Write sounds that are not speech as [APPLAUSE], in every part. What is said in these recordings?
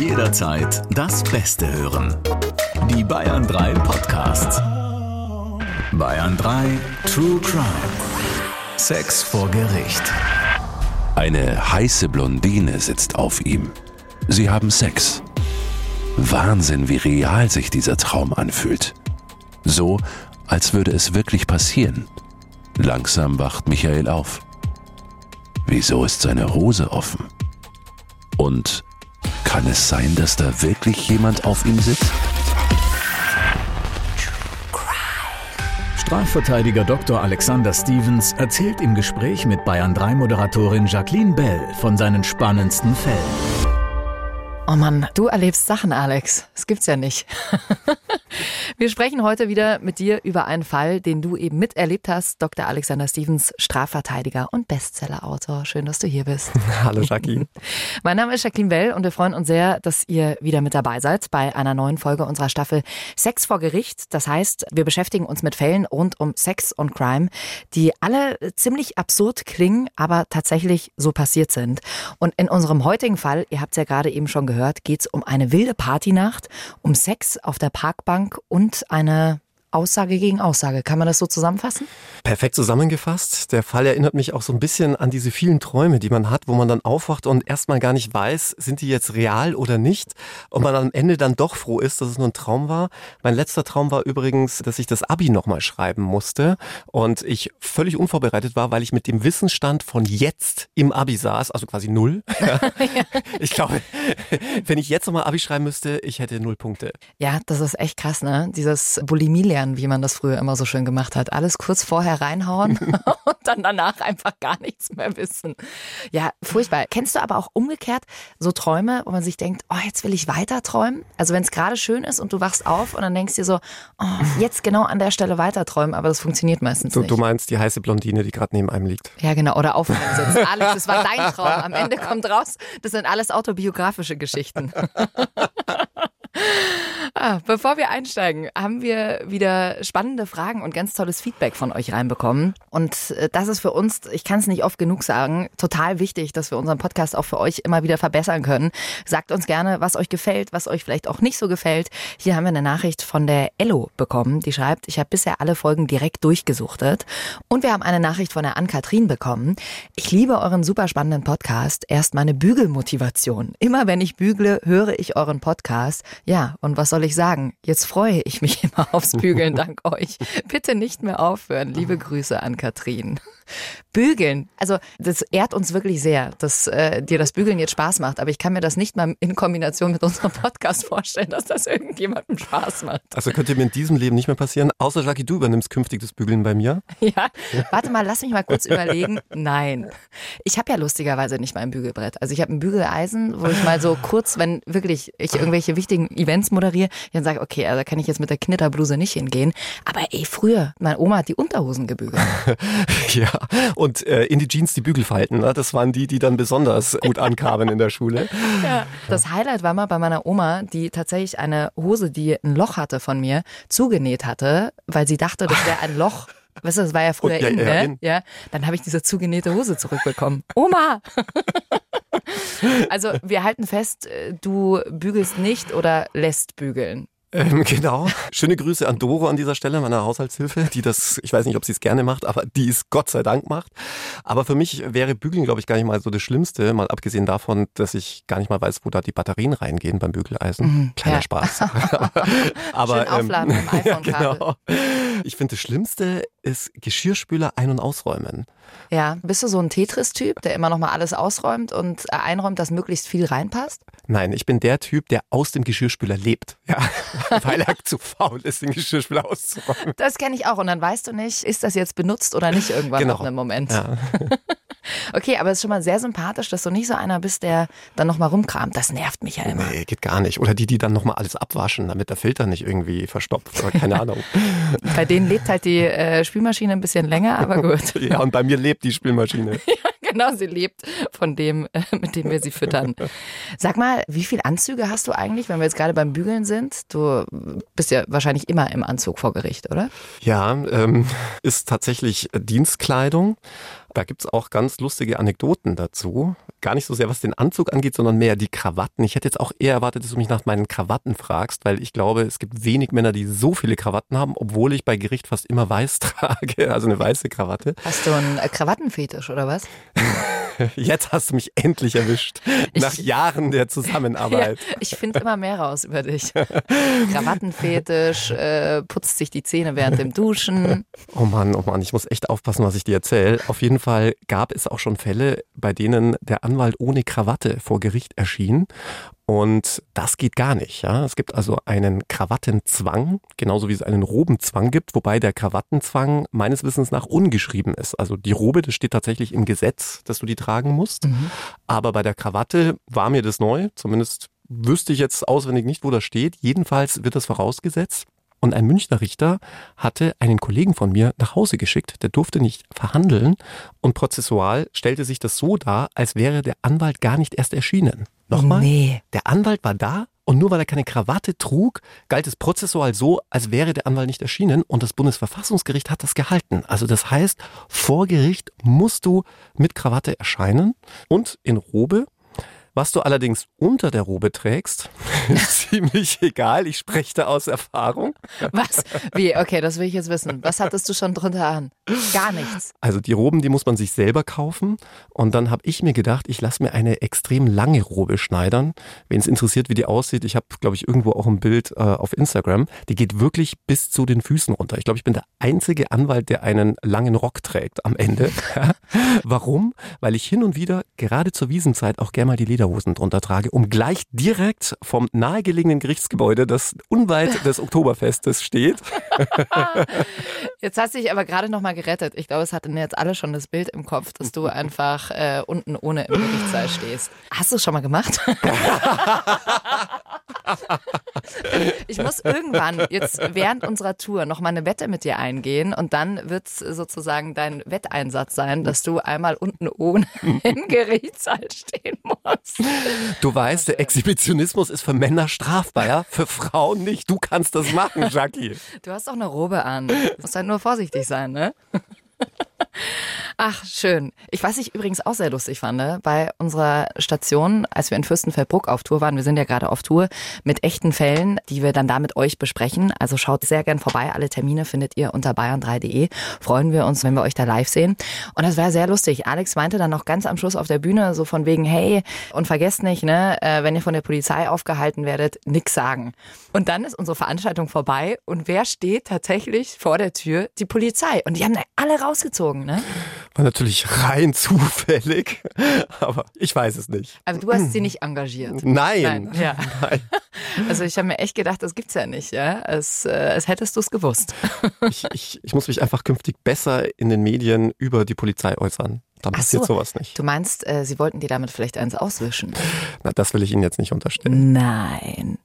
Jederzeit das Beste hören. Die Bayern 3 Podcasts. Bayern 3 True Crime. Sex vor Gericht. Eine heiße Blondine sitzt auf ihm. Sie haben Sex. Wahnsinn, wie real sich dieser Traum anfühlt. So, als würde es wirklich passieren. Langsam wacht Michael auf. Wieso ist seine Hose offen? Und kann es sein, dass da wirklich jemand auf ihm sitzt? Strafverteidiger Dr. Alexander Stevens erzählt im Gespräch mit Bayern 3 Moderatorin Jacqueline Bell von seinen spannendsten Fällen. Oh Mann, du erlebst Sachen, Alex. Das gibt's ja nicht. [LAUGHS] Wir sprechen heute wieder mit dir über einen Fall, den du eben miterlebt hast. Dr. Alexander Stevens, Strafverteidiger und Bestsellerautor. Schön, dass du hier bist. [LAUGHS] Hallo Jacqueline. [LAUGHS] mein Name ist Jacqueline Bell und wir freuen uns sehr, dass ihr wieder mit dabei seid bei einer neuen Folge unserer Staffel Sex vor Gericht. Das heißt, wir beschäftigen uns mit Fällen rund um Sex und Crime, die alle ziemlich absurd klingen, aber tatsächlich so passiert sind. Und in unserem heutigen Fall, ihr habt es ja gerade eben schon gehört, gehört, geht es um eine wilde Partynacht, um Sex auf der Parkbank und eine Aussage gegen Aussage. Kann man das so zusammenfassen? Perfekt zusammengefasst. Der Fall erinnert mich auch so ein bisschen an diese vielen Träume, die man hat, wo man dann aufwacht und erstmal gar nicht weiß, sind die jetzt real oder nicht. Und man am Ende dann doch froh ist, dass es nur ein Traum war. Mein letzter Traum war übrigens, dass ich das Abi nochmal schreiben musste und ich völlig unvorbereitet war, weil ich mit dem Wissensstand von jetzt im Abi saß, also quasi null. [LAUGHS] ich glaube, wenn ich jetzt nochmal Abi schreiben müsste, ich hätte null Punkte. Ja, das ist echt krass, ne? Dieses Bulimie lernen, wie man das früher immer so schön gemacht hat. Alles kurz vorher reinhauen [LAUGHS] und dann danach einfach gar nichts mehr wissen. Ja, furchtbar. Kennst du aber auch umgekehrt so Träume, wo man sich denkt, oh, jetzt will ich weiter träumen? Also wenn es gerade schön ist und du wachst auf und dann denkst dir so, oh, jetzt genau an der Stelle weiter träumen, aber das funktioniert meistens du, nicht. Du meinst die heiße Blondine, die gerade neben einem liegt. Ja, genau. Oder auf einem sitzt. [LAUGHS] Alex, das war dein Traum. Am Ende kommt raus, das sind alles autobiografische Geschichten. [LAUGHS] Ah, bevor wir einsteigen, haben wir wieder spannende Fragen und ganz tolles Feedback von euch reinbekommen. Und äh, das ist für uns, ich kann es nicht oft genug sagen, total wichtig, dass wir unseren Podcast auch für euch immer wieder verbessern können. Sagt uns gerne, was euch gefällt, was euch vielleicht auch nicht so gefällt. Hier haben wir eine Nachricht von der Ello bekommen, die schreibt, ich habe bisher alle Folgen direkt durchgesuchtet. Und wir haben eine Nachricht von der Ann-Kathrin bekommen. Ich liebe euren super spannenden Podcast. Erst meine Bügelmotivation. Immer wenn ich bügle, höre ich euren Podcast. Ja, und was soll ich sagen? Jetzt freue ich mich [LAUGHS] immer aufs Bügeln dank [LAUGHS] euch. Bitte nicht mehr aufhören. Liebe Grüße an Katrin. Bügeln. Also das ehrt uns wirklich sehr, dass äh, dir das Bügeln jetzt Spaß macht. Aber ich kann mir das nicht mal in Kombination mit unserem Podcast vorstellen, dass das irgendjemandem Spaß macht. Also könnte mir in diesem Leben nicht mehr passieren. Außer Jackie, du übernimmst künftig das Bügeln bei mir. [LAUGHS] Ja, warte mal, lass mich mal kurz überlegen. Nein, ich habe ja lustigerweise nicht mal ein Bügelbrett. Also ich habe ein Bügeleisen, wo ich mal so kurz, wenn wirklich ich irgendwelche wichtigen Events moderiere, dann sage okay, also kann ich jetzt mit der Knitterbluse nicht hingehen. Aber ey, früher, meine Oma hat die Unterhosen gebügelt. [LAUGHS] ja, und äh, in die Jeans die Bügelfalten. Ne? Das waren die, die dann besonders gut ankamen in der Schule. [LAUGHS] Ja. Das Highlight war mal bei meiner Oma, die tatsächlich eine Hose, die ein Loch hatte von mir, zugenäht hatte, weil sie dachte, das wäre ein Loch. [LAUGHS] Weißt du, das war ja früher Und, ja, in, ja, ne? in. Ja, dann habe ich diese zugenähte Hose zurückbekommen. Oma! Also wir halten fest, äh, du bügelst nicht oder lässt bügeln. Ähm, genau. Schöne Grüße an Doro an dieser Stelle, meiner Haushaltshilfe, die das, ich weiß nicht, ob sie es gerne macht, aber die es Gott sei Dank macht. Aber für mich wäre Bügeln, glaube ich, gar nicht mal so das Schlimmste, mal abgesehen davon, dass ich gar nicht mal weiß, wo da die Batterien reingehen beim Bügeleisen. Mhm, Kleiner ja. Spaß. [LAUGHS] aber Schön aufladen dem [LAUGHS] ja, iPhone-Kabel. genau. Ich finde, das Schlimmste ist Geschirrspüler ein- und ausräumen. Ja, bist du so ein Tetris-Typ, der immer noch mal alles ausräumt und äh, einräumt, dass möglichst viel reinpasst? Nein, ich bin der Typ, der aus dem Geschirrspüler lebt. Ja, [LAUGHS] weil er zu faul ist, den Geschirrspüler auszuräumen. Das kenne ich auch. Und dann weißt du nicht, ist das jetzt benutzt oder nicht irgendwann Genau. auf einem Moment. Ja. [LAUGHS] Okay, aber es ist schon mal sehr sympathisch, dass du nicht so einer bist, der dann noch mal rumkramt. Das nervt mich ja immer. Nee, geht gar nicht. Oder die, die dann nochmal alles abwaschen, damit der Filter nicht irgendwie verstopft. Oder keine [LAUGHS] Ahnung. Bei denen lebt halt die äh, Spülmaschine ein bisschen länger, aber [LAUGHS] gut. ja, und bei mir lebt die Spülmaschine. [LAUGHS] genau, sie lebt von dem, äh, mit dem wir sie füttern. Sag mal, wie viele Anzüge hast du eigentlich, wenn wir jetzt gerade beim Bügeln sind? Du bist ja wahrscheinlich immer im Anzug vor Gericht, oder? Ja, ähm, ist tatsächlich Dienstkleidung. Da gibt es auch ganz lustige Anekdoten dazu. Gar nicht so sehr, was den Anzug angeht, sondern mehr die Krawatten. Ich hätte jetzt auch eher erwartet, dass du mich nach meinen Krawatten fragst, weil ich glaube, es gibt wenig Männer, die so viele Krawatten haben, obwohl ich bei Gericht fast immer weiß [LAUGHS] trage, also eine weiße Krawatte. Hast du einen Krawattenfetisch oder was? [LAUGHS] [LAUGHS] Jetzt hast du mich endlich erwischt. Ich, nach Jahren der Zusammenarbeit. [LAUGHS] Ja, ich finde immer mehr raus über dich. [LAUGHS] Krawattenfetisch, äh, putzt sich die Zähne während dem Duschen. Oh Mann, oh Mann, ich muss echt aufpassen, was ich dir erzähle. Auf jeden Fall gab es auch schon Fälle, bei denen der Anwalt ohne Krawatte vor Gericht erschien. Und das geht gar nicht. Ja? Es gibt also einen Krawattenzwang, genauso wie es einen Robenzwang gibt, wobei der Krawattenzwang meines Wissens nach ungeschrieben ist. Also die Robe, das steht tatsächlich im Gesetz, dass du die tragen musst. Mhm. Aber bei der Krawatte war mir das neu, zumindest wüsste ich jetzt auswendig nicht, wo das steht. Jedenfalls wird das vorausgesetzt. Und ein Münchner Richter hatte einen Kollegen von mir nach Hause geschickt, der durfte nicht verhandeln und prozessual stellte sich das so dar, als wäre der Anwalt gar nicht erst erschienen. Nochmal? Nee. Der Anwalt war da und nur weil er keine Krawatte trug, galt es prozessual so, als wäre der Anwalt nicht erschienen und das Bundesverfassungsgericht hat das gehalten. Also das heißt, vor Gericht musst du mit Krawatte erscheinen und in Robe was du allerdings unter der Robe trägst, [LAUGHS] ziemlich egal. Ich spreche da aus Erfahrung. Was? Wie? Okay, das will ich jetzt wissen. Was hattest du schon drunter an? Gar nichts. Also die Roben, die muss man sich selber kaufen. Und dann habe ich mir gedacht, ich lasse mir eine extrem lange Robe schneidern. Wen es interessiert, wie die aussieht, ich habe, glaube ich, irgendwo auch ein Bild äh, auf Instagram. Die geht wirklich bis zu den Füßen runter. Ich glaube, ich bin der einzige Anwalt, der einen langen Rock trägt am Ende. [LAUGHS] Warum? Weil ich hin und wieder, gerade zur Wiesenzeit, auch gerne mal die Leder Lederhosen drunter trage, um gleich direkt vom nahegelegenen Gerichtsgebäude, das unweit des Oktoberfestes steht. [LAUGHS] Jetzt hast du dich aber gerade noch mal gerettet. Ich glaube, es hatten jetzt alle schon das Bild im Kopf, dass du einfach äh, unten ohne im Gerichtssaal stehst. Hast du es schon mal gemacht? [LAUGHS] ich muss irgendwann jetzt während unserer Tour noch mal eine Wette mit dir eingehen und dann wird es sozusagen dein Wetteinsatz sein, dass du einmal unten ohne [LAUGHS] im Gerichtssaal stehen musst. Du weißt, der Exhibitionismus ist für Männer strafbar, ja? Für Frauen nicht. Du kannst das machen, [LAUGHS] Jackie. Du hast doch eine Robe an. Du musst halt nur vorsichtig sein, ne? Ach, schön. Ich weiß, ich übrigens auch sehr lustig fand, ne? bei unserer Station, als wir in Fürstenfeldbruck auf Tour waren, wir sind ja gerade auf Tour mit echten Fällen, die wir dann da mit euch besprechen. Also schaut sehr gern vorbei. Alle Termine findet ihr unter bayern3.de. Freuen wir uns, wenn wir euch da live sehen. Und das war sehr lustig. Alex meinte dann noch ganz am Schluss auf der Bühne so von wegen, hey, und vergesst nicht, ne, äh, wenn ihr von der Polizei aufgehalten werdet, nix sagen. Und dann ist unsere Veranstaltung vorbei und wer steht tatsächlich vor der Tür? Die Polizei. Und die haben da alle rausgezogen, ne? War natürlich rein [LAUGHS] zufällig, aber ich weiß es nicht. Aber du hast sie nicht engagiert. Nein. Nein. Ja. [LAUGHS] Nein. [LAUGHS] Also ich habe mir echt gedacht, das gibt's ja nicht, ja. Als, äh, als hättest du es gewusst. Ich, ich, ich muss mich einfach künftig besser in den Medien über die Polizei äußern. Dann passiert so, sowas nicht. Du meinst, äh, sie wollten dir damit vielleicht eins auswischen? Na, das will ich Ihnen jetzt nicht unterstellen. Nein.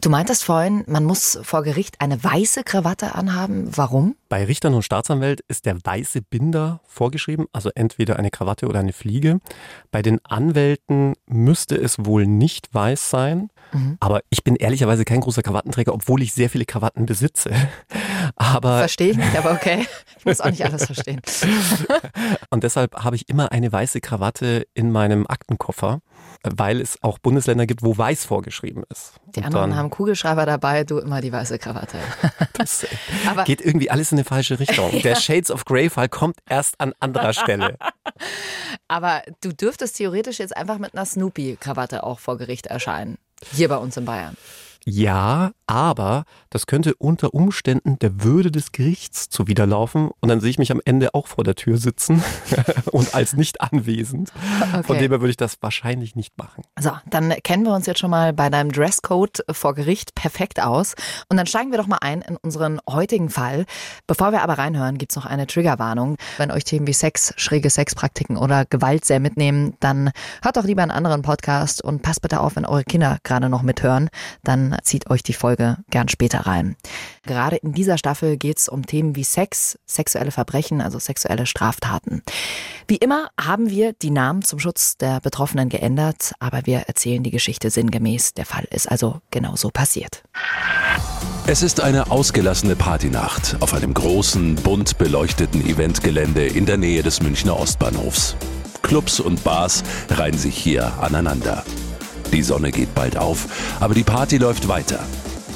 Du meintest vorhin, man muss vor Gericht eine weiße Krawatte anhaben. Warum? Bei Richtern und Staatsanwälten ist der weiße Binder vorgeschrieben, also entweder eine Krawatte oder eine Fliege. Bei den Anwälten müsste es wohl nicht weiß sein. Mhm. Aber ich bin ehrlicherweise kein großer Krawattenträger, obwohl ich sehr viele Krawatten besitze. Aber Verstehe ich nicht, aber okay. Ich muss auch nicht alles verstehen. [LAUGHS] Und deshalb habe ich immer eine weiße Krawatte in meinem Aktenkoffer, weil es auch Bundesländer gibt, wo weiß vorgeschrieben ist. Die Und anderen haben Kugelschreiber dabei, du immer die weiße Krawatte. Das [LAUGHS] aber geht irgendwie alles in eine falsche Richtung. [LAUGHS] Der Shades of Grey-Fall kommt erst an anderer Stelle. Aber du dürftest theoretisch jetzt einfach mit einer Snoopy-Krawatte auch vor Gericht erscheinen. Hier bei uns in Bayern. Ja, aber das könnte unter Umständen der Würde des Gerichts zuwiderlaufen und dann sehe ich mich am Ende auch vor der Tür sitzen [LAUGHS] und als nicht anwesend. Okay. Von dem her würde ich das wahrscheinlich nicht machen. So, dann kennen wir uns jetzt schon mal bei deinem Dresscode vor Gericht perfekt aus und dann steigen wir doch mal ein in unseren heutigen Fall. Bevor wir aber reinhören, gibt es noch eine Triggerwarnung. Wenn euch Themen wie Sex, schräge Sexpraktiken oder Gewalt sehr mitnehmen, dann hört doch lieber einen anderen Podcast und passt bitte auf, wenn eure Kinder gerade noch mithören, dann zieht euch die Folge gern später rein. Gerade in dieser Staffel geht es um Themen wie Sex, sexuelle Verbrechen, also sexuelle Straftaten. Wie immer haben wir die Namen zum Schutz der Betroffenen geändert, aber wir erzählen die Geschichte sinngemäß. Der Fall ist also genauso passiert. Es ist eine ausgelassene Partynacht auf einem großen, bunt beleuchteten Eventgelände in der Nähe des Münchner Ostbahnhofs. Clubs und Bars reihen sich hier aneinander. Die Sonne geht bald auf, aber die Party läuft weiter.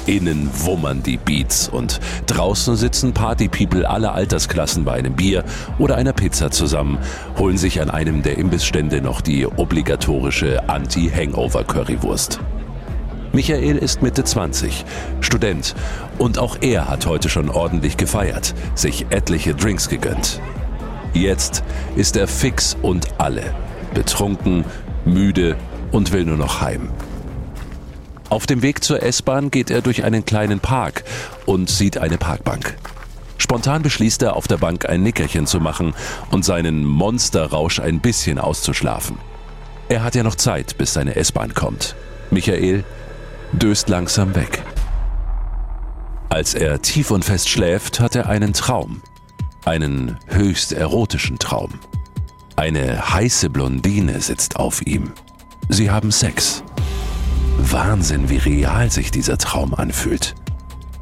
Innen wummern die Beats und draußen sitzen Partypeople aller Altersklassen bei einem Bier oder einer Pizza zusammen, holen sich an einem der Imbissstände noch die obligatorische Anti-Hangover-Currywurst. Michael ist Mitte 20, Student und auch er hat heute schon ordentlich gefeiert, sich etliche Drinks gegönnt. Jetzt ist er fix und alle, betrunken, müde und will nur noch heim. Auf dem Weg zur S-Bahn geht er durch einen kleinen Park und sieht eine Parkbank. Spontan beschließt er, auf der Bank ein Nickerchen zu machen und seinen Monsterrausch ein bisschen auszuschlafen. Er hat ja noch Zeit, bis seine S-Bahn kommt. Michael döst langsam weg. Als er tief und fest schläft, hat er einen Traum. Einen höchst erotischen Traum. Eine heiße Blondine sitzt auf ihm. Sie haben Sex. Wahnsinn, wie real sich dieser Traum anfühlt.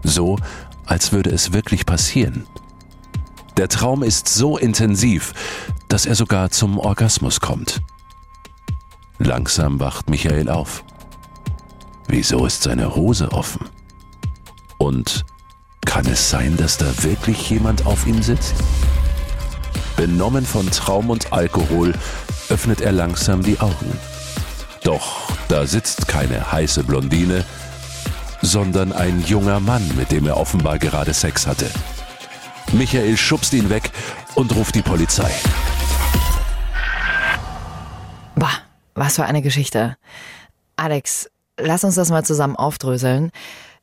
So, als würde es wirklich passieren. Der Traum ist so intensiv, dass er sogar zum Orgasmus kommt. Langsam wacht Michael auf. Wieso ist seine Hose offen? Und kann es sein, dass da wirklich jemand auf ihm sitzt? Benommen von Traum und Alkohol öffnet er langsam die Augen. Doch da sitzt keine heiße Blondine, sondern ein junger Mann, mit dem er offenbar gerade Sex hatte. Michael schubst ihn weg und ruft die Polizei. Boah, was für eine Geschichte. Alex, lass uns das mal zusammen aufdröseln.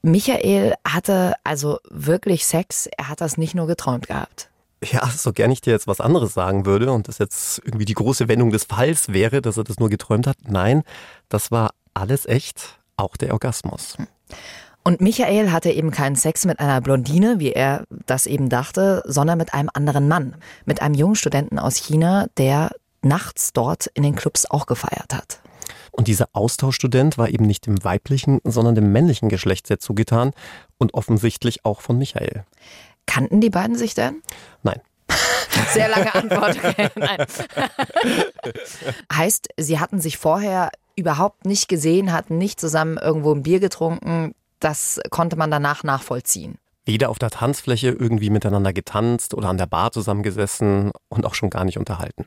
Michael hatte also wirklich Sex, er hat das nicht nur geträumt gehabt. Ja, so gern ich dir jetzt was anderes sagen würde und das jetzt irgendwie die große Wendung des Falls wäre, dass er das nur geträumt hat. Nein, das war alles echt, auch der Orgasmus. Und Michael hatte eben keinen Sex mit einer Blondine, wie er das eben dachte, sondern mit einem anderen Mann, mit einem jungen Studenten aus China, der nachts dort in den Clubs auch gefeiert hat. Und dieser Austauschstudent war eben nicht dem weiblichen, sondern dem männlichen Geschlecht sehr zugetan und offensichtlich auch von Michael. Kannten die beiden sich denn? Nein. [LAUGHS] Sehr lange Antwort. Okay, nein. [LAUGHS] heißt, sie hatten sich vorher überhaupt nicht gesehen, hatten nicht zusammen irgendwo ein Bier getrunken. Das konnte man danach nachvollziehen. Weder auf der Tanzfläche irgendwie miteinander getanzt oder an der Bar zusammengesessen und auch schon gar nicht unterhalten.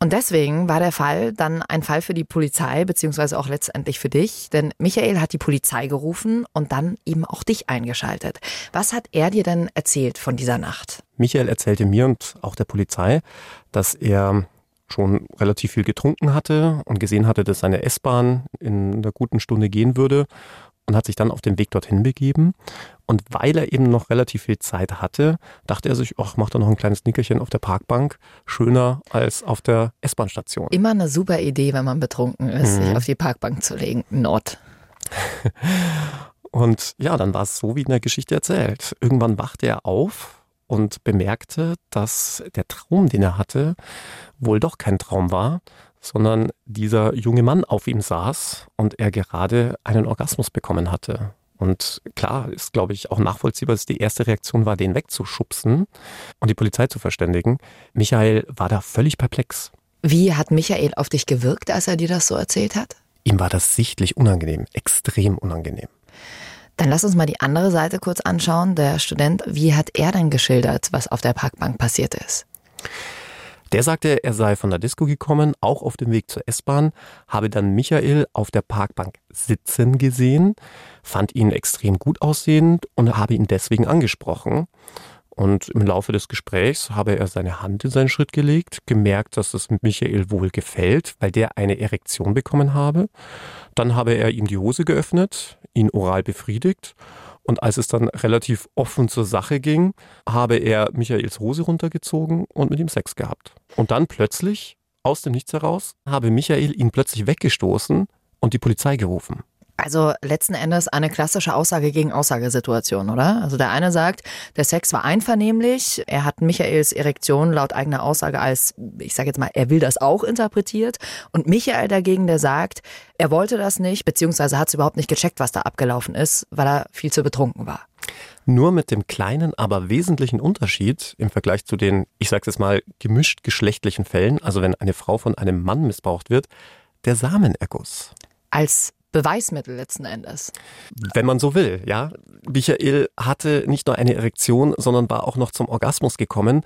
Und deswegen war der Fall dann ein Fall für die Polizei, beziehungsweise auch letztendlich für dich. Denn Michael hat die Polizei gerufen und dann eben auch dich eingeschaltet. Was hat er dir denn erzählt von dieser Nacht? Michael erzählte mir und auch der Polizei, dass er schon relativ viel getrunken hatte und gesehen hatte, dass seine S-Bahn in einer guten Stunde gehen würde und hat sich dann auf den Weg dorthin begeben. Und weil er eben noch relativ viel Zeit hatte, dachte er sich, ach, macht er noch ein kleines Nickerchen auf der Parkbank. Schöner als auf der S-Bahn-Station. Immer eine super Idee, wenn man betrunken ist, mhm. sich auf die Parkbank zu legen. Not. [LAUGHS] und ja, dann war es so wie in der Geschichte erzählt. Irgendwann wachte er auf und bemerkte, dass der Traum, den er hatte, wohl doch kein Traum war, sondern dieser junge Mann auf ihm saß und er gerade einen Orgasmus bekommen hatte. Und klar ist, glaube ich, auch nachvollziehbar, dass die erste Reaktion war, den wegzuschubsen und die Polizei zu verständigen. Michael war da völlig perplex. Wie hat Michael auf dich gewirkt, als er dir das so erzählt hat? Ihm war das sichtlich unangenehm, extrem unangenehm. Dann lass uns mal die andere Seite kurz anschauen. Der Student, wie hat er denn geschildert, was auf der Parkbank passiert ist? Der sagte, er sei von der Disco gekommen, auch auf dem Weg zur S-Bahn, habe dann Michael auf der Parkbank sitzen gesehen, fand ihn extrem gut aussehend und habe ihn deswegen angesprochen. Und im Laufe des Gesprächs habe er seine Hand in seinen Schritt gelegt, gemerkt, dass es Michael wohl gefällt, weil der eine Erektion bekommen habe. Dann habe er ihm die Hose geöffnet, ihn oral befriedigt und als es dann relativ offen zur Sache ging, habe er Michaels Hose runtergezogen und mit ihm Sex gehabt. Und dann plötzlich, aus dem Nichts heraus, habe Michael ihn plötzlich weggestoßen und die Polizei gerufen. Also letzten Endes eine klassische Aussage gegen Aussagesituation, oder? Also der eine sagt, der Sex war einvernehmlich, er hat Michaels Erektion laut eigener Aussage als, ich sage jetzt mal, er will das auch interpretiert. Und Michael dagegen, der sagt, er wollte das nicht, beziehungsweise hat es überhaupt nicht gecheckt, was da abgelaufen ist, weil er viel zu betrunken war. Nur mit dem kleinen, aber wesentlichen Unterschied im Vergleich zu den, ich sage jetzt mal, gemischt geschlechtlichen Fällen, also wenn eine Frau von einem Mann missbraucht wird, der Samenerguss. Als Beweismittel letzten Endes. Wenn man so will, ja. Michael hatte nicht nur eine Erektion, sondern war auch noch zum Orgasmus gekommen.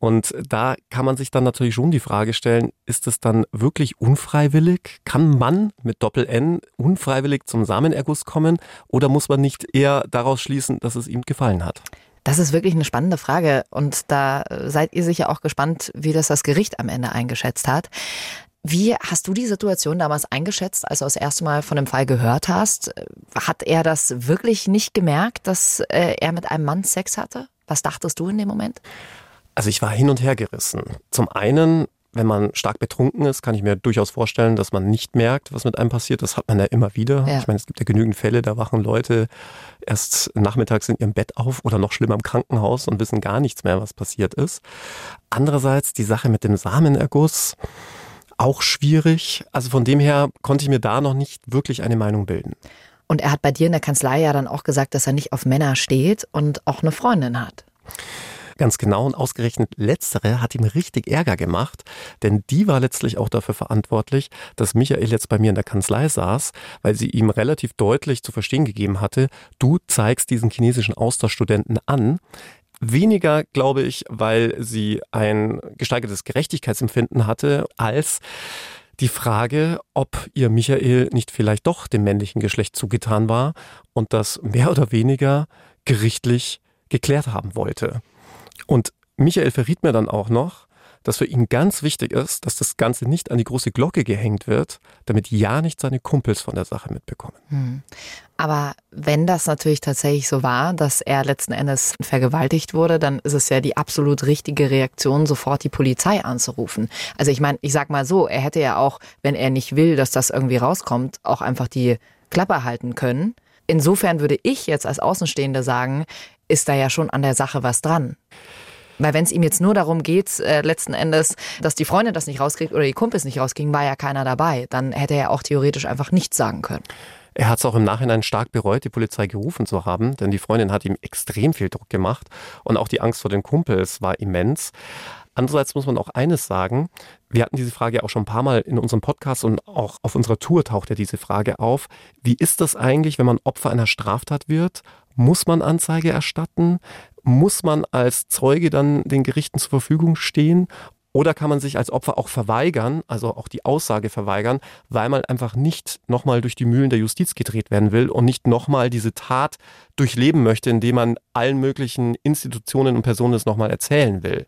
Und da kann man sich dann natürlich schon die Frage stellen, ist es dann wirklich unfreiwillig? Kann man mit Doppel-N unfreiwillig zum Samenerguss kommen? Oder muss man nicht eher daraus schließen, dass es ihm gefallen hat? Das ist wirklich eine spannende Frage und da seid ihr sicher auch gespannt, wie das das Gericht am Ende eingeschätzt hat. Wie hast du die Situation damals eingeschätzt, als du das erste Mal von dem Fall gehört hast? Hat er das wirklich nicht gemerkt, dass äh, er mit einem Mann Sex hatte? Was dachtest du in dem Moment? Also ich war hin und her gerissen. Zum einen, wenn man stark betrunken ist, kann ich mir durchaus vorstellen, dass man nicht merkt, was mit einem passiert. Das hat man ja immer wieder. Ja. Ich meine, es gibt ja genügend Fälle, da wachen Leute erst nachmittags in ihrem Bett auf oder noch schlimmer im Krankenhaus und wissen gar nichts mehr, was passiert ist. Andererseits die Sache mit dem Samenerguss auch schwierig. Also von dem her konnte ich mir da noch nicht wirklich eine Meinung bilden. Und er hat bei dir in der Kanzlei ja dann auch gesagt, dass er nicht auf Männer steht und auch eine Freundin hat. Ganz genau und ausgerechnet letztere hat ihm richtig Ärger gemacht, denn die war letztlich auch dafür verantwortlich, dass Michael jetzt bei mir in der Kanzlei saß, weil sie ihm relativ deutlich zu verstehen gegeben hatte, du zeigst diesen chinesischen Austauschstudenten an, Weniger, glaube ich, weil sie ein gesteigertes Gerechtigkeitsempfinden hatte, als die Frage, ob ihr Michael nicht vielleicht doch dem männlichen Geschlecht zugetan war und das mehr oder weniger gerichtlich geklärt haben wollte. Und Michael verriet mir dann auch noch, dass für ihn ganz wichtig ist, dass das Ganze nicht an die große Glocke gehängt wird, damit ja nicht seine Kumpels von der Sache mitbekommen. Hm. Aber wenn das natürlich tatsächlich so war, dass er letzten Endes vergewaltigt wurde, dann ist es ja die absolut richtige Reaktion, sofort die Polizei anzurufen. Also ich meine, ich sag mal so, er hätte ja auch, wenn er nicht will, dass das irgendwie rauskommt, auch einfach die Klappe halten können. Insofern würde ich jetzt als Außenstehende sagen, ist da ja schon an der Sache was dran. Weil wenn es ihm jetzt nur darum geht, äh, letzten Endes, dass die Freundin das nicht rauskriegt oder die Kumpels nicht rauskriegen, war ja keiner dabei. Dann hätte er auch theoretisch einfach nichts sagen können. Er hat es auch im Nachhinein stark bereut, die Polizei gerufen zu haben, denn die Freundin hat ihm extrem viel Druck gemacht und auch die Angst vor den Kumpels war immens. Andererseits muss man auch eines sagen, wir hatten diese Frage auch schon ein paar Mal in unserem Podcast und auch auf unserer Tour taucht ja diese Frage auf. Wie ist das eigentlich, wenn man Opfer einer Straftat wird? Muss man Anzeige erstatten? Muss man als Zeuge dann den Gerichten zur Verfügung stehen? Oder kann man sich als Opfer auch verweigern, also auch die Aussage verweigern, weil man einfach nicht nochmal durch die Mühlen der Justiz gedreht werden will und nicht nochmal diese Tat durchleben möchte, indem man allen möglichen Institutionen und Personen es nochmal erzählen will.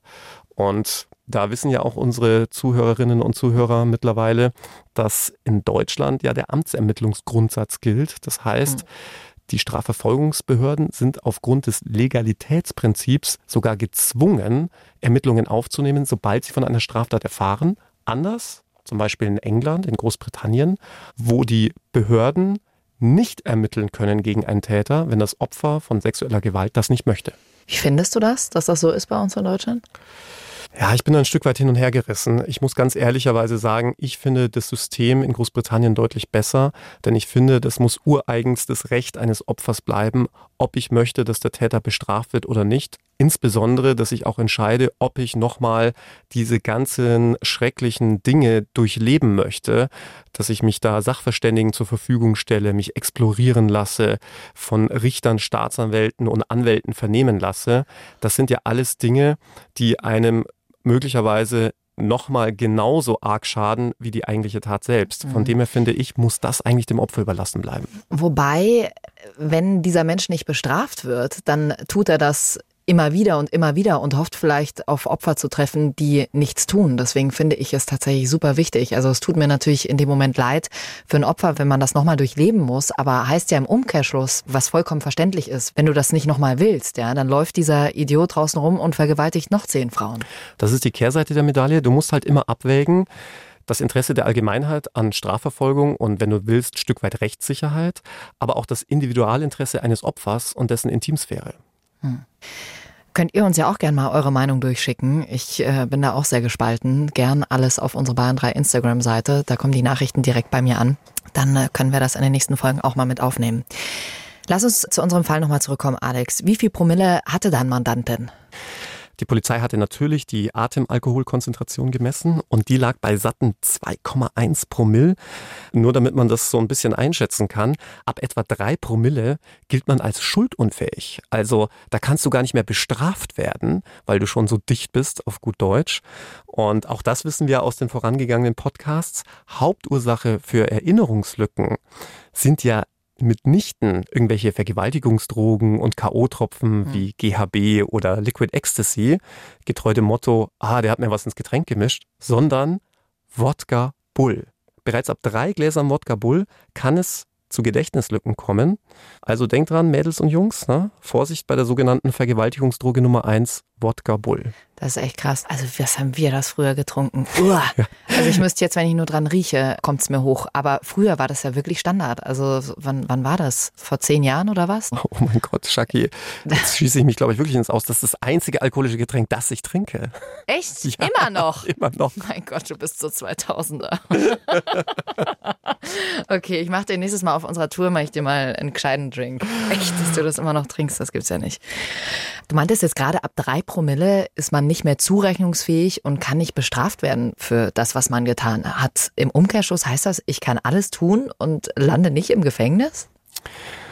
Und da wissen ja auch unsere Zuhörerinnen und Zuhörer mittlerweile, dass in Deutschland ja der Amtsermittlungsgrundsatz gilt. Das heißt, mhm die Strafverfolgungsbehörden sind aufgrund des Legalitätsprinzips sogar gezwungen, Ermittlungen aufzunehmen, sobald sie von einer Straftat erfahren. Anders, zum Beispiel in England, in Großbritannien, wo die Behörden nicht ermitteln können gegen einen Täter, wenn das Opfer von sexueller Gewalt das nicht möchte. Wie findest du das, dass das so ist bei uns in Deutschland? Ja, ich bin ein Stück weit hin und her gerissen. Ich muss ganz ehrlicherweise sagen, ich finde das System in Großbritannien deutlich besser, denn ich finde, das muss ureigens das Recht eines Opfers bleiben, ob ich möchte, dass der Täter bestraft wird oder nicht. Insbesondere, dass ich auch entscheide, ob ich nochmal diese ganzen schrecklichen Dinge durchleben möchte, dass ich mich da Sachverständigen zur Verfügung stelle, mich explorieren lasse, von Richtern, Staatsanwälten und Anwälten vernehmen lasse. Das sind ja alles Dinge, die einem möglicherweise nochmal genauso arg schaden wie die eigentliche Tat selbst. Von mhm. dem her finde ich, muss das eigentlich dem Opfer überlassen bleiben. Wobei, wenn dieser Mensch nicht bestraft wird, dann tut er das immer wieder und immer wieder und hofft vielleicht auf Opfer zu treffen, die nichts tun. Deswegen finde ich es tatsächlich super wichtig. Also es tut mir natürlich in dem Moment leid für ein Opfer, wenn man das nochmal durchleben muss, aber heißt ja im Umkehrschluss, was vollkommen verständlich ist, wenn du das nicht nochmal willst, ja, dann läuft dieser Idiot draußen rum und vergewaltigt noch zehn Frauen. Das ist die Kehrseite der Medaille. Du musst halt immer abwägen, das Interesse der Allgemeinheit an Strafverfolgung und wenn du willst, Stück weit Rechtssicherheit, aber auch das Individualinteresse eines Opfers und dessen Intimsphäre. Hm. Könnt ihr uns ja auch gerne mal eure Meinung durchschicken. Ich äh, bin da auch sehr gespalten. Gern alles auf unserer Bayern 3 Instagram-Seite. Da kommen die Nachrichten direkt bei mir an. Dann äh, können wir das in den nächsten Folgen auch mal mit aufnehmen. Lass uns zu unserem Fall nochmal zurückkommen, Alex. Wie viel Promille hatte dein Mandant denn? Die Polizei hatte natürlich die Atemalkoholkonzentration gemessen und die lag bei satten 2,1 Promille. Nur damit man das so ein bisschen einschätzen kann, ab etwa 3 Promille gilt man als schuldunfähig. Also da kannst du gar nicht mehr bestraft werden, weil du schon so dicht bist auf gut Deutsch. Und auch das wissen wir aus den vorangegangenen Podcasts. Hauptursache für Erinnerungslücken sind ja mitnichten irgendwelche Vergewaltigungsdrogen und K.O.-Tropfen mhm. wie GHB oder Liquid Ecstasy, getreu dem Motto, ah, der hat mir was ins Getränk gemischt, sondern Wodka Bull. Bereits ab drei Gläsern Wodka Bull kann es zu Gedächtnislücken kommen. Also denkt dran, Mädels und Jungs, ne? Vorsicht bei der sogenannten Vergewaltigungsdroge Nummer eins, Wodka Bull. Das ist echt krass. Also, was haben wir das früher getrunken? Uah. Also, ich müsste jetzt, wenn ich nur dran rieche, kommt es mir hoch. Aber früher war das ja wirklich Standard. Also, wann, wann war das? Vor zehn Jahren oder was? Oh mein Gott, Shaki. Jetzt [LAUGHS] schieße ich mich, glaube ich, wirklich ins Aus. Das ist das einzige alkoholische Getränk, das ich trinke. Echt? Ja, immer noch? [LAUGHS] Immer noch. Mein Gott, du bist so 2000er. [LAUGHS] okay, ich mache dir nächstes Mal auf unserer Tour, mache ich dir mal einen gescheiten Drink. Echt, dass du das immer noch trinkst, das gibt's ja nicht. Du meintest jetzt gerade, ab drei Promille ist man nicht mehr zurechnungsfähig und kann nicht bestraft werden für das, was man getan hat. Im Umkehrschluss heißt das, ich kann alles tun und lande nicht im Gefängnis?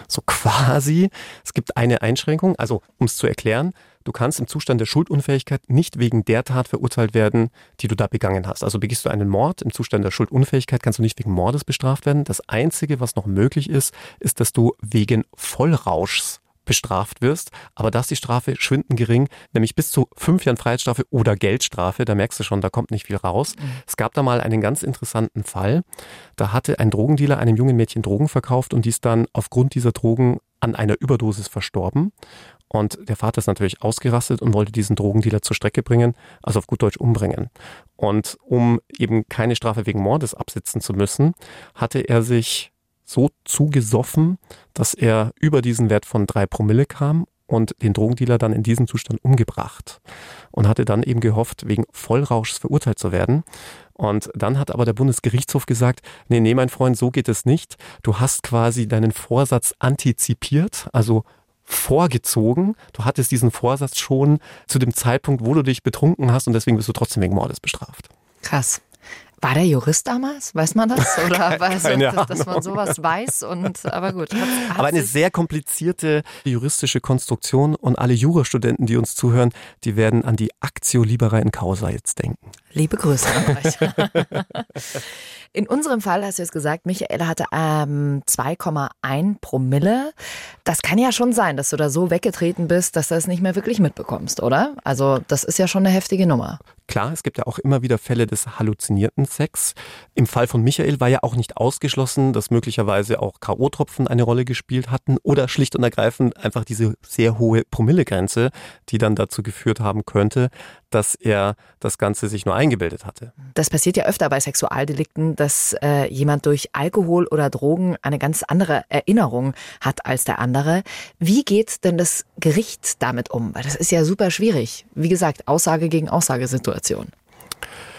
So quasi. Es gibt eine Einschränkung, also um es zu erklären, du kannst im Zustand der Schuldunfähigkeit nicht wegen der Tat verurteilt werden, die du da begangen hast. Also begehst du einen Mord im Zustand der Schuldunfähigkeit, kannst du nicht wegen Mordes bestraft werden. Das Einzige, was noch möglich ist, ist, dass du wegen Vollrauschs bestraft wirst. Aber da ist die Strafe schwindend gering, nämlich bis zu fünf Jahren Freiheitsstrafe oder Geldstrafe. Da merkst du schon, da kommt nicht viel raus. Mhm. Es gab da mal einen ganz interessanten Fall. Da hatte ein Drogendealer einem jungen Mädchen Drogen verkauft und die ist dann aufgrund dieser Drogen an einer Überdosis verstorben. Und der Vater ist natürlich ausgerastet und wollte diesen Drogendealer zur Strecke bringen, also auf gut Deutsch umbringen. Und um eben keine Strafe wegen Mordes absitzen zu müssen, hatte er sich so zugesoffen, dass er über diesen Wert von drei Promille kam und den Drogendealer dann in diesem Zustand umgebracht und hatte dann eben gehofft, wegen Vollrauschs verurteilt zu werden. Und dann hat aber der Bundesgerichtshof gesagt, nee, nee, mein Freund, so geht es nicht. Du hast quasi deinen Vorsatz antizipiert, also vorgezogen. Du hattest diesen Vorsatz schon zu dem Zeitpunkt, wo du dich betrunken hast und deswegen bist du trotzdem wegen Mordes bestraft. Krass. War der Jurist damals? Weiß man das? [LAUGHS] Oder weiß so, dass, dass, man sowas weiß? Und, aber gut. Aber eine sehr komplizierte juristische Konstruktion und alle Jurastudenten, die uns zuhören, die werden an die Actio Libera in Causa jetzt denken. Liebe Grüße an euch. [LAUGHS] In unserem Fall hast du jetzt gesagt, Michaela hatte ähm, 2,1 Promille. Das kann ja schon sein, dass du da so weggetreten bist, dass du es nicht mehr wirklich mitbekommst, oder? Also das ist ja schon eine heftige Nummer. Klar, es gibt ja auch immer wieder Fälle des halluzinierten Sex. Im Fall von Michael war ja auch nicht ausgeschlossen, dass möglicherweise auch K.O.-Tropfen eine Rolle gespielt hatten oder schlicht und ergreifend einfach diese sehr hohe Promillegrenze, die dann dazu geführt haben könnte, dass er das Ganze sich nur eingebildet hatte. Das passiert ja öfter bei Sexualdelikten, dass äh, jemand durch Alkohol oder Drogen eine ganz andere Erinnerung hat als der andere. Wie geht denn das Gericht damit um? Weil das ist ja super schwierig. Wie gesagt, Aussage gegen Aussagesituation.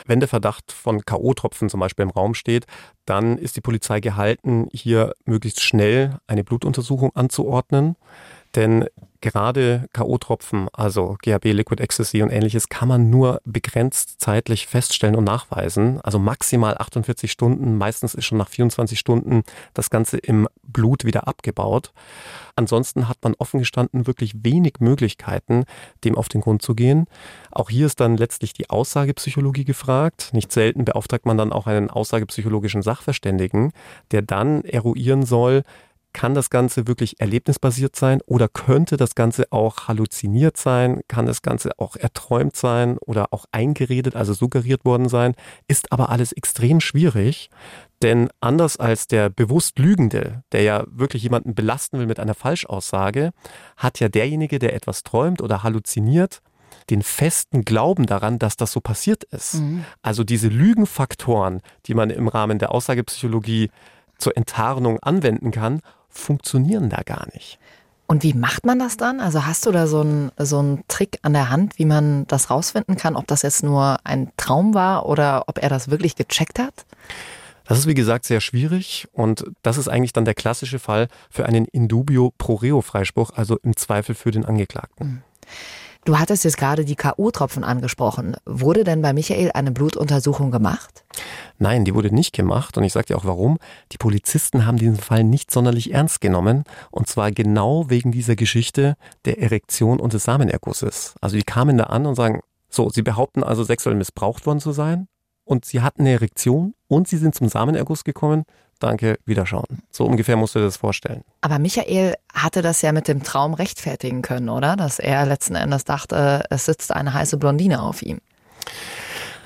Wenn der Verdacht von K.O.-Tropfen zum Beispiel im Raum steht, dann ist die Polizei gehalten, hier möglichst schnell eine Blutuntersuchung anzuordnen. Denn gerade K.O.-Tropfen, also GHB, Liquid Ecstasy und ähnliches, kann man nur begrenzt zeitlich feststellen und nachweisen. Also maximal 48 Stunden. Meistens ist schon nach 24 Stunden das Ganze im Blut wieder abgebaut. Ansonsten hat man offen gestanden wirklich wenig Möglichkeiten, dem auf den Grund zu gehen. Auch hier ist dann letztlich die Aussagepsychologie gefragt. Nicht selten beauftragt man dann auch einen aussagepsychologischen Sachverständigen, der dann eruieren soll, kann das Ganze wirklich erlebnisbasiert sein oder könnte das Ganze auch halluziniert sein? Kann das Ganze auch erträumt sein oder auch eingeredet, also suggeriert worden sein? Ist aber alles extrem schwierig, denn anders als der bewusst Lügende, der ja wirklich jemanden belasten will mit einer Falschaussage, hat ja derjenige, der etwas träumt oder halluziniert, den festen Glauben daran, dass das so passiert ist. Mhm. Also diese Lügenfaktoren, die man im Rahmen der Aussagepsychologie zur Enttarnung anwenden kann, funktionieren da gar nicht. Und wie macht man das dann? Also hast du da so einen, so einen Trick an der Hand, wie man das rausfinden kann, ob das jetzt nur ein Traum war oder ob er das wirklich gecheckt hat? Das ist wie gesagt sehr schwierig und das ist eigentlich dann der klassische Fall für einen Indubio pro reo Freispruch, also im Zweifel für den Angeklagten. Mhm. Du hattest jetzt gerade die K.O.-Tropfen angesprochen. Wurde denn bei Michael eine Blutuntersuchung gemacht? Nein, die wurde nicht gemacht und ich sage dir auch warum. Die Polizisten haben diesen Fall nicht sonderlich ernst genommen und zwar genau wegen dieser Geschichte der Erektion und des Samenergusses. Also die kamen da an und sagen, so, sie behaupten also sexuell missbraucht worden zu sein und sie hatten eine Erektion und sie sind zum Samenerguss gekommen danke, wiederschauen. So ungefähr musst du dir das vorstellen. Aber Michael hatte das ja mit dem Traum rechtfertigen können, oder? Dass er letzten Endes dachte, es sitzt eine heiße Blondine auf ihm.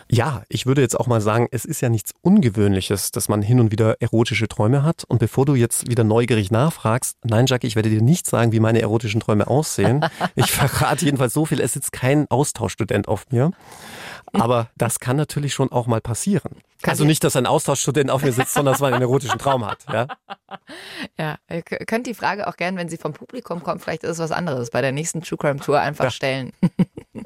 Ja, ich würde jetzt auch mal sagen, es ist ja nichts Ungewöhnliches, dass man hin und wieder erotische Träume hat. Und bevor du jetzt wieder neugierig nachfragst, nein, Jackie, ich werde dir nicht sagen, wie meine erotischen Träume aussehen. [LAUGHS] Ich verrate jedenfalls so viel, es sitzt kein Austauschstudent auf mir. Aber das kann natürlich schon auch mal passieren. Kann also nicht, dass ein Austauschstudent auf mir sitzt, sondern dass man einen erotischen Traum hat. Ja, [LAUGHS] ja ihr könnt die Frage auch gerne, wenn sie vom Publikum kommt, vielleicht ist es was anderes, bei der nächsten True Crime Tour einfach ja. stellen. [LAUGHS]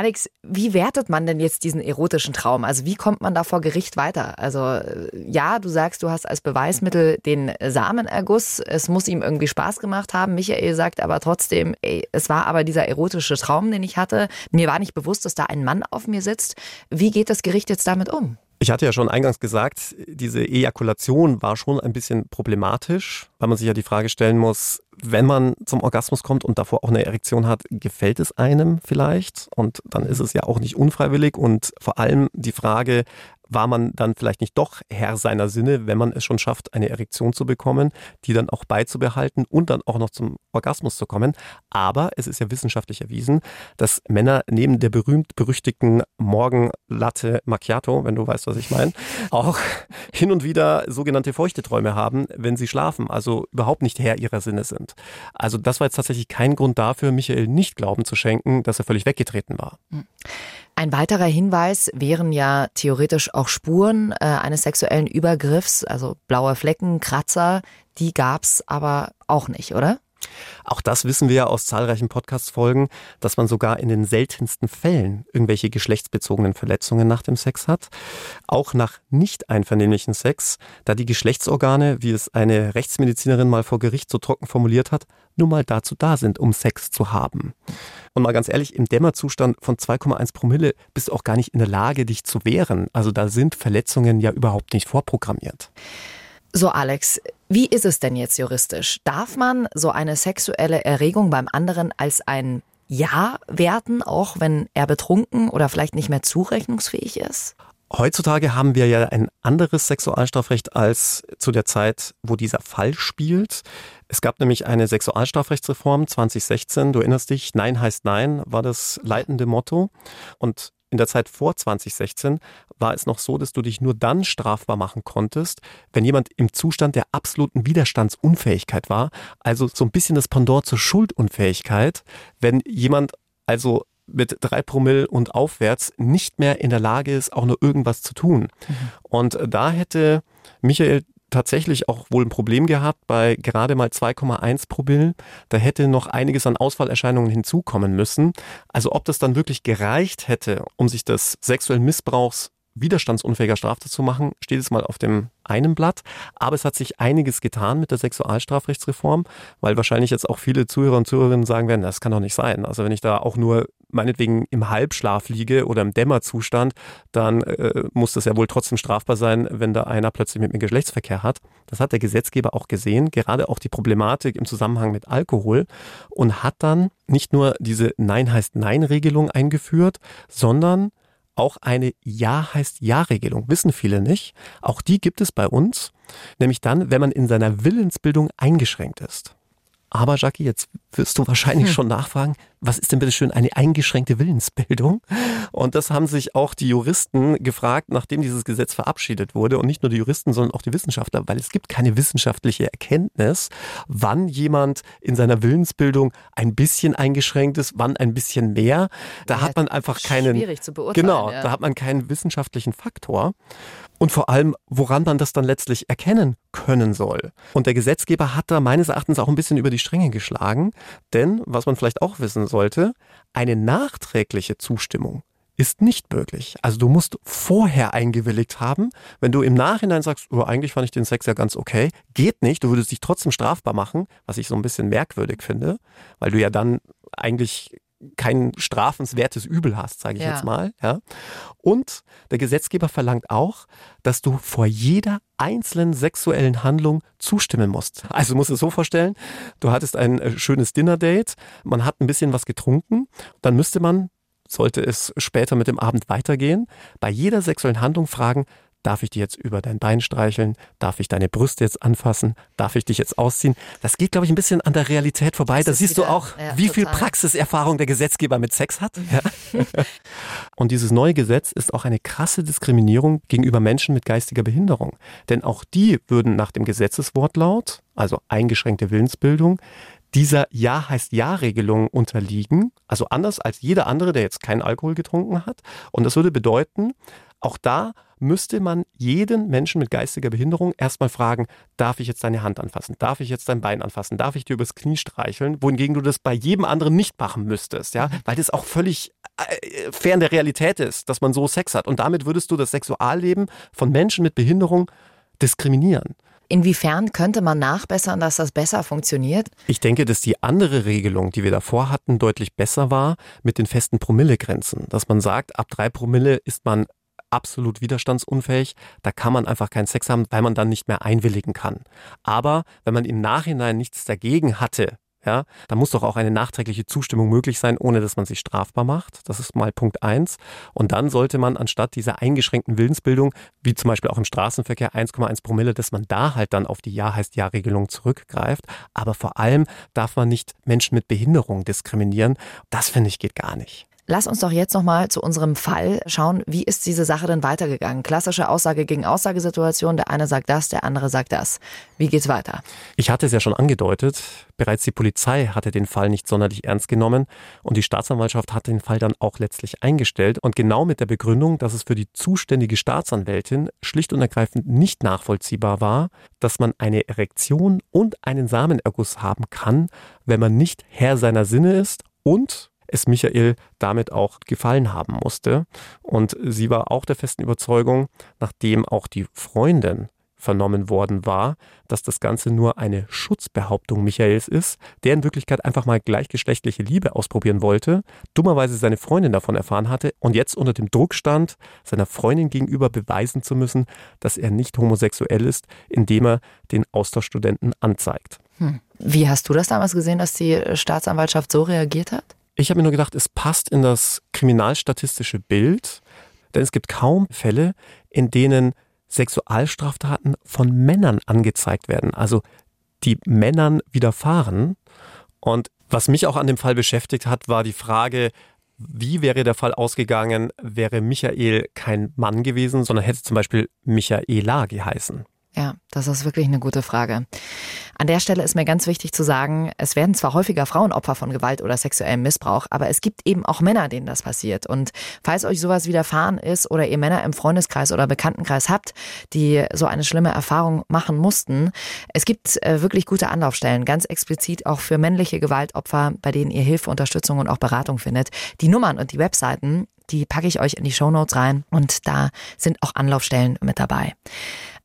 Alex, wie wertet man denn jetzt diesen erotischen Traum? Also wie kommt man da vor Gericht weiter? Also äh, ja, du sagst, du hast als Beweismittel den Samenerguss. Es muss ihm irgendwie Spaß gemacht haben. Michael sagt aber trotzdem, ey, es war aber dieser erotische Traum, den ich hatte. Mir war nicht bewusst, dass da ein Mann auf mir sitzt. Wie geht das Gericht jetzt damit um? Ich hatte ja schon eingangs gesagt, diese Ejakulation war schon ein bisschen problematisch, weil man sich ja die Frage stellen muss, wenn man zum Orgasmus kommt und davor auch eine Erektion hat, gefällt es einem vielleicht? Und dann ist es ja auch nicht unfreiwillig. Und vor allem die Frage, war man dann vielleicht nicht doch Herr seiner Sinne, wenn man es schon schafft, eine Erektion zu bekommen, die dann auch beizubehalten und dann auch noch zum Orgasmus zu kommen. Aber es ist ja wissenschaftlich erwiesen, dass Männer neben der berühmt-berüchtigten Morgenlatte Macchiato, wenn du weißt, was ich meine, auch hin und wieder sogenannte feuchte Träume haben, wenn sie schlafen, also überhaupt nicht Herr ihrer Sinne sind. Also das war jetzt tatsächlich kein Grund dafür, Michael nicht Glauben zu schenken, dass er völlig weggetreten war. Hm. Ein weiterer Hinweis wären ja theoretisch auch Spuren äh, eines sexuellen Übergriffs, also blaue Flecken, Kratzer, die gab's aber auch nicht, oder? Auch das wissen wir ja aus zahlreichen Podcast-Folgen, dass man sogar in den seltensten Fällen irgendwelche geschlechtsbezogenen Verletzungen nach dem Sex hat. Auch nach nicht einvernehmlichen Sex, da die Geschlechtsorgane, wie es eine Rechtsmedizinerin mal vor Gericht so trocken formuliert hat, nur mal dazu da sind, um Sex zu haben. Und mal ganz ehrlich, im Dämmerzustand von 2,1 Promille bist du auch gar nicht in der Lage, dich zu wehren. Also da sind Verletzungen ja überhaupt nicht vorprogrammiert. So, Alex, wie ist es denn jetzt juristisch? Darf man so eine sexuelle Erregung beim anderen als ein Ja werten, auch wenn er betrunken oder vielleicht nicht mehr zurechnungsfähig ist? Heutzutage haben wir ja ein anderes Sexualstrafrecht als zu der Zeit, wo dieser Fall spielt. Es gab nämlich eine Sexualstrafrechtsreform 2016. Du erinnerst dich, Nein heißt Nein war das leitende Motto. Und in der Zeit vor 2016 war es noch so, dass du dich nur dann strafbar machen konntest, wenn jemand im Zustand der absoluten Widerstandsunfähigkeit war. Also so ein bisschen das Pendant zur Schuldunfähigkeit. Wenn jemand also mit drei Promille und aufwärts nicht mehr in der Lage ist, auch nur irgendwas zu tun. Mhm. Und da hätte Michael tatsächlich auch wohl ein Problem gehabt bei gerade mal 2,1 Promille. Da hätte noch einiges an Ausfallerscheinungen hinzukommen müssen. Also ob das dann wirklich gereicht hätte, um sich des sexuellen Missbrauchs widerstandsunfähiger Straftat zu machen, steht es mal auf dem einen Blatt. Aber es hat sich einiges getan mit der Sexualstrafrechtsreform, weil wahrscheinlich jetzt auch viele Zuhörer und Zuhörerinnen sagen werden, das kann doch nicht sein. Also wenn ich da auch nur meinetwegen im Halbschlaf liege oder im Dämmerzustand, dann äh, muss das ja wohl trotzdem strafbar sein, wenn da einer plötzlich mit mir Geschlechtsverkehr hat. Das hat der Gesetzgeber auch gesehen, gerade auch die Problematik im Zusammenhang mit Alkohol und hat dann nicht nur diese Nein heißt Nein-Regelung eingeführt, sondern auch eine Ja heißt Ja-Regelung. Wissen viele nicht. Auch die gibt es bei uns. Nämlich dann, wenn man in seiner Willensbildung eingeschränkt ist. Aber Jackie, jetzt wirst du wahrscheinlich hm. schon nachfragen, was ist denn bitte schön eine eingeschränkte Willensbildung? Und das haben sich auch die Juristen gefragt, nachdem dieses Gesetz verabschiedet wurde. Und nicht nur die Juristen, sondern auch die Wissenschaftler, weil es gibt keine wissenschaftliche Erkenntnis, wann jemand in seiner Willensbildung ein bisschen eingeschränkt ist, wann ein bisschen mehr. Da ja, hat man einfach keinen. Schwierig zu beurteilen. Genau, ja. da hat man keinen wissenschaftlichen Faktor und vor allem, woran man das dann letztlich erkennen können soll. Und der Gesetzgeber hat da meines Erachtens auch ein bisschen über die Stränge geschlagen, denn, was man vielleicht auch wissen sollte, eine nachträgliche Zustimmung ist nicht möglich. Also du musst vorher eingewilligt haben. Wenn du im Nachhinein sagst, oh, eigentlich fand ich den Sex ja ganz okay, geht nicht, du würdest dich trotzdem strafbar machen, was ich so ein bisschen merkwürdig finde, weil du ja dann eigentlich kein strafenswertes Übel hast, sage ich ja. jetzt mal. Ja. Und der Gesetzgeber verlangt auch, dass du vor jeder einzelnen sexuellen Handlung zustimmen musst. Also musst du es so vorstellen, du hattest ein äh, schönes Dinner-Date, man hat ein bisschen was getrunken, dann müsste man, sollte es später mit dem Abend weitergehen, bei jeder sexuellen Handlung fragen, Darf ich dir jetzt über dein Bein streicheln? Darf ich deine Brüste jetzt anfassen? Darf ich dich jetzt ausziehen? Das geht, glaube ich, ein bisschen an der Realität vorbei. Da siehst wieder, du auch, ja, wie total. viel Praxiserfahrung der Gesetzgeber mit Sex hat. Ja. [LAUGHS] Und dieses neue Gesetz ist auch eine krasse Diskriminierung gegenüber Menschen mit geistiger Behinderung. Denn auch die würden nach dem Gesetzeswortlaut, also eingeschränkte Willensbildung, dieser Ja heißt Ja-Regelung unterliegen, also anders als jeder andere, der jetzt keinen Alkohol getrunken hat. Und das würde bedeuten, auch da müsste man jeden Menschen mit geistiger Behinderung erstmal fragen, darf ich jetzt deine Hand anfassen? Darf ich jetzt dein Bein anfassen? Darf ich dir übers Knie streicheln? Wohingegen du das bei jedem anderen nicht machen müsstest, ja? Weil das auch völlig äh, fern der Realität ist, dass man so Sex hat. Und damit würdest du das Sexualleben von Menschen mit Behinderung diskriminieren. Inwiefern könnte man nachbessern, dass das besser funktioniert? Ich denke, dass die andere Regelung, die wir davor hatten, deutlich besser war mit den festen Promillegrenzen. Dass man sagt, ab drei Promille ist man absolut widerstandsunfähig. Da kann man einfach keinen Sex haben, weil man dann nicht mehr einwilligen kann. Aber wenn man im Nachhinein nichts dagegen hatte, ja, da muss doch auch eine nachträgliche Zustimmung möglich sein, ohne dass man sich strafbar macht. Das ist mal Punkt eins. Und dann sollte man anstatt dieser eingeschränkten Willensbildung, wie zum Beispiel auch im Straßenverkehr 1,1 Promille, dass man da halt dann auf die Ja heißt Ja-Regelung zurückgreift. Aber vor allem darf man nicht Menschen mit Behinderung diskriminieren. Das finde ich geht gar nicht. Lass uns doch jetzt nochmal zu unserem Fall schauen, wie ist diese Sache denn weitergegangen? Klassische Aussage gegen Aussagesituation, der eine sagt das, der andere sagt das. Wie geht's weiter? Ich hatte es ja schon angedeutet, bereits die Polizei hatte den Fall nicht sonderlich ernst genommen und die Staatsanwaltschaft hat den Fall dann auch letztlich eingestellt und genau mit der Begründung, dass es für die zuständige Staatsanwältin schlicht und ergreifend nicht nachvollziehbar war, dass man eine Erektion und einen Samenerguss haben kann, wenn man nicht Herr seiner Sinne ist und es Michael damit auch gefallen haben musste. Und sie war auch der festen Überzeugung, nachdem auch die Freundin vernommen worden war, dass das Ganze nur eine Schutzbehauptung Michaels ist, der in Wirklichkeit einfach mal gleichgeschlechtliche Liebe ausprobieren wollte, dummerweise seine Freundin davon erfahren hatte und jetzt unter dem Druck stand, seiner Freundin gegenüber beweisen zu müssen, dass er nicht homosexuell ist, indem er den Austauschstudenten anzeigt. Hm. Wie hast du das damals gesehen, dass die Staatsanwaltschaft so reagiert hat? Ich habe mir nur gedacht, es passt in das kriminalstatistische Bild, denn es gibt kaum Fälle, in denen Sexualstraftaten von Männern angezeigt werden, also die Männern widerfahren. Und was mich auch an dem Fall beschäftigt hat, war die Frage, wie wäre der Fall ausgegangen, wäre Michael kein Mann gewesen, sondern hätte zum Beispiel Michaela geheißen. Ja, das ist wirklich eine gute Frage. An der Stelle ist mir ganz wichtig zu sagen, es werden zwar häufiger Frauen Opfer von Gewalt oder sexuellem Missbrauch, aber es gibt eben auch Männer, denen das passiert. Und falls euch sowas widerfahren ist oder ihr Männer im Freundeskreis oder Bekanntenkreis habt, die so eine schlimme Erfahrung machen mussten, es gibt äh, wirklich gute Anlaufstellen, ganz explizit auch für männliche Gewaltopfer, bei denen ihr Hilfe, Unterstützung und auch Beratung findet. Die Nummern und die Webseiten, die packe ich euch in die Shownotes rein und da sind auch Anlaufstellen mit dabei.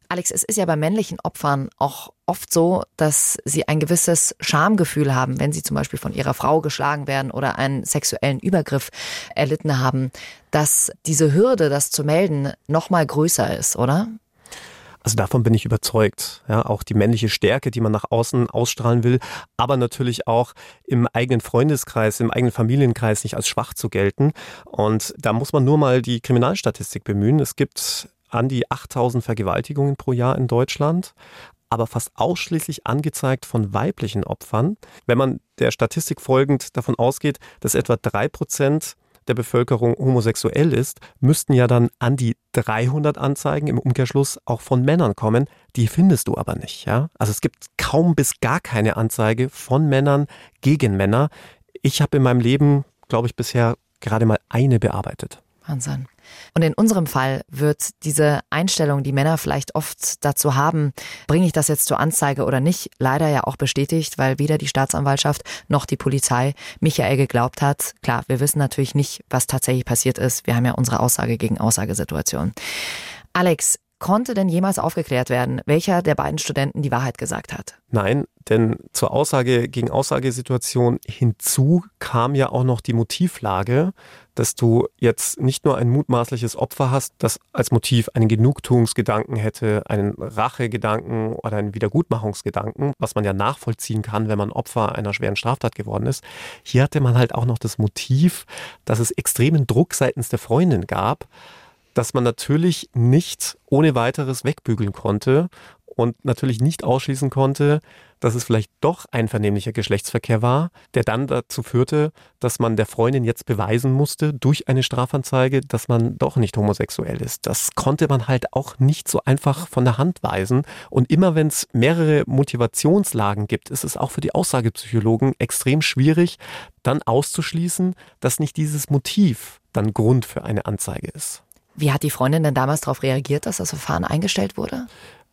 Alex, es ist ja bei männlichen Opfern auch oft so, dass sie ein gewisses Schamgefühl haben, wenn sie zum Beispiel von ihrer Frau geschlagen werden oder einen sexuellen Übergriff erlitten haben, dass diese Hürde, das zu melden, noch mal größer ist, oder? Also davon bin ich überzeugt. Ja, auch die männliche Stärke, die man nach außen ausstrahlen will, aber natürlich auch im eigenen Freundeskreis, im eigenen Familienkreis nicht als schwach zu gelten. Und da muss man nur mal die Kriminalstatistik bemühen. Es gibt an die 8000 Vergewaltigungen pro Jahr in Deutschland. aber fast ausschließlich angezeigt von weiblichen Opfern. Wenn man der Statistik folgend davon ausgeht, dass etwa drei Prozent der Bevölkerung homosexuell ist, müssten ja dann an die 300 Anzeigen im Umkehrschluss auch von Männern kommen. Die findest du aber nicht. Ja? Also es gibt kaum bis gar keine Anzeige von Männern gegen Männer. Ich habe in meinem Leben, glaube ich, bisher gerade mal eine bearbeitet. Wahnsinn. Und in unserem Fall wird diese Einstellung, die Männer vielleicht oft dazu haben, bringe ich das jetzt zur Anzeige oder nicht, leider ja auch bestätigt, weil weder die Staatsanwaltschaft noch die Polizei Michael geglaubt hat. Klar, wir wissen natürlich nicht, was tatsächlich passiert ist. Wir haben ja unsere Aussage gegen Aussagesituation. Alex, Konnte denn jemals aufgeklärt werden, welcher der beiden Studenten die Wahrheit gesagt hat? Nein, denn zur Aussage gegen Aussagesituation hinzu kam ja auch noch die Motivlage, dass du jetzt nicht nur ein mutmaßliches Opfer hast, das als Motiv einen Genugtuungsgedanken hätte, einen Rachegedanken oder einen Wiedergutmachungsgedanken, was man ja nachvollziehen kann, wenn man Opfer einer schweren Straftat geworden ist. Hier hatte man halt auch noch das Motiv, dass es extremen Druck seitens der Freundin gab, dass man natürlich nicht ohne weiteres wegbügeln konnte und natürlich nicht ausschließen konnte, dass es vielleicht doch einvernehmlicher Geschlechtsverkehr war, der dann dazu führte, dass man der Freundin jetzt beweisen musste durch eine Strafanzeige, dass man doch nicht homosexuell ist. Das konnte man halt auch nicht so einfach von der Hand weisen. Und immer wenn es mehrere Motivationslagen gibt, ist es auch für die Aussagepsychologen extrem schwierig, dann auszuschließen, dass nicht dieses Motiv dann Grund für eine Anzeige ist. Wie hat die Freundin denn damals darauf reagiert, dass das Verfahren eingestellt wurde?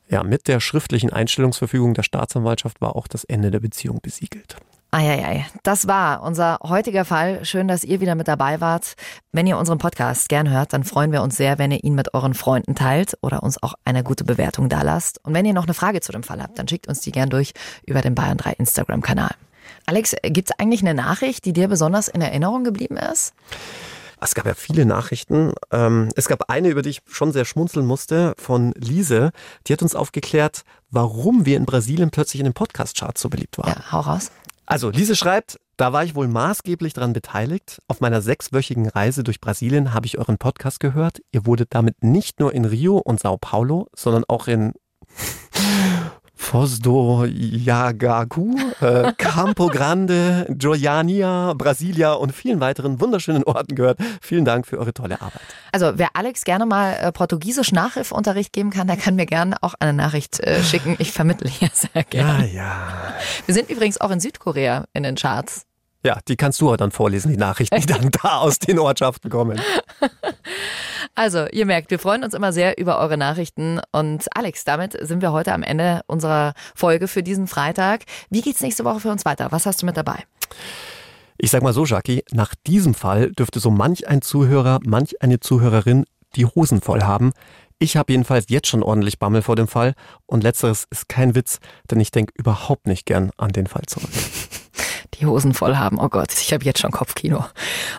Ja, mit der schriftlichen Einstellungsverfügung der Staatsanwaltschaft war auch das Ende der Beziehung besiegelt. Eieiei, das war unser heutiger Fall. Schön, dass ihr wieder mit dabei wart. Wenn ihr unseren Podcast gern hört, dann freuen wir uns sehr, wenn ihr ihn mit euren Freunden teilt oder uns auch eine gute Bewertung dalasst. Und wenn ihr noch eine Frage zu dem Fall habt, dann schickt uns die gern durch über den Bayern 3 Instagram-Kanal. Alex, gibt es eigentlich eine Nachricht, die dir besonders in Erinnerung geblieben ist? Es gab ja viele Nachrichten. Ähm, es gab eine, über die ich schon sehr schmunzeln musste, von Lise. Die hat uns aufgeklärt, warum wir in Brasilien plötzlich in den Podcast-Charts so beliebt waren. Ja, hau raus. Also, Lise schreibt, da war ich wohl maßgeblich daran beteiligt. Auf meiner sechswöchigen Reise durch Brasilien habe ich euren Podcast gehört. Ihr wurdet damit nicht nur in Rio und Sao Paulo, sondern auch in Foz do Yagaku, äh, Campo Grande, [LAUGHS] Goiânia, Brasilia und vielen weiteren wunderschönen Orten gehört. Vielen Dank für eure tolle Arbeit. Also wer Alex gerne mal äh, Portugiesisch Nachhilfeunterricht geben kann, der kann mir gerne auch eine Nachricht äh, schicken. Ich vermittle hier sehr gerne. Ja, ja. Wir sind übrigens auch in Südkorea in den Charts. Ja, die kannst du dann vorlesen, die Nachrichten, die dann da aus den Ortschaften kommen. [LAUGHS] Also, ihr merkt, wir freuen uns immer sehr über eure Nachrichten. Und Alex, damit sind wir heute am Ende unserer Folge für diesen Freitag. Wie geht's nächste Woche für uns weiter? Was hast du mit dabei? Ich sag mal so, Jackie, nach diesem Fall dürfte so manch ein Zuhörer, manch eine Zuhörerin die Hosen voll haben. Ich habe jedenfalls jetzt schon ordentlich Bammel vor dem Fall und letzteres ist kein Witz, denn ich denke überhaupt nicht gern an den Fall zurück die Hosen voll haben. Oh Gott, ich habe jetzt schon Kopfkino.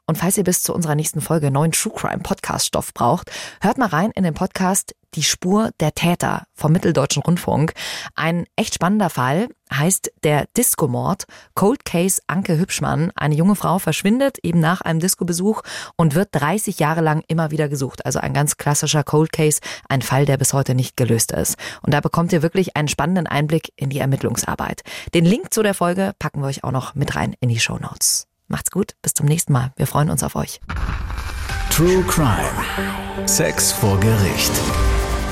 Und falls ihr bis zu unserer nächsten Folge neuen True Crime Podcast Stoff braucht, hört mal rein in den Podcast die Spur der Täter vom Mitteldeutschen Rundfunk. Ein echt spannender Fall heißt der Disco-Mord. Cold Case Anke Hübschmann. Eine junge Frau verschwindet eben nach einem Disco-Besuch und wird 30 Jahre lang immer wieder gesucht. Also ein ganz klassischer Cold Case, ein Fall, der bis heute nicht gelöst ist. Und da bekommt ihr wirklich einen spannenden Einblick in die Ermittlungsarbeit. Den Link zu der Folge packen wir euch auch noch mit rein in die Show Notes. Macht's gut, bis zum nächsten Mal. Wir freuen uns auf euch. True Crime. Sex vor Gericht.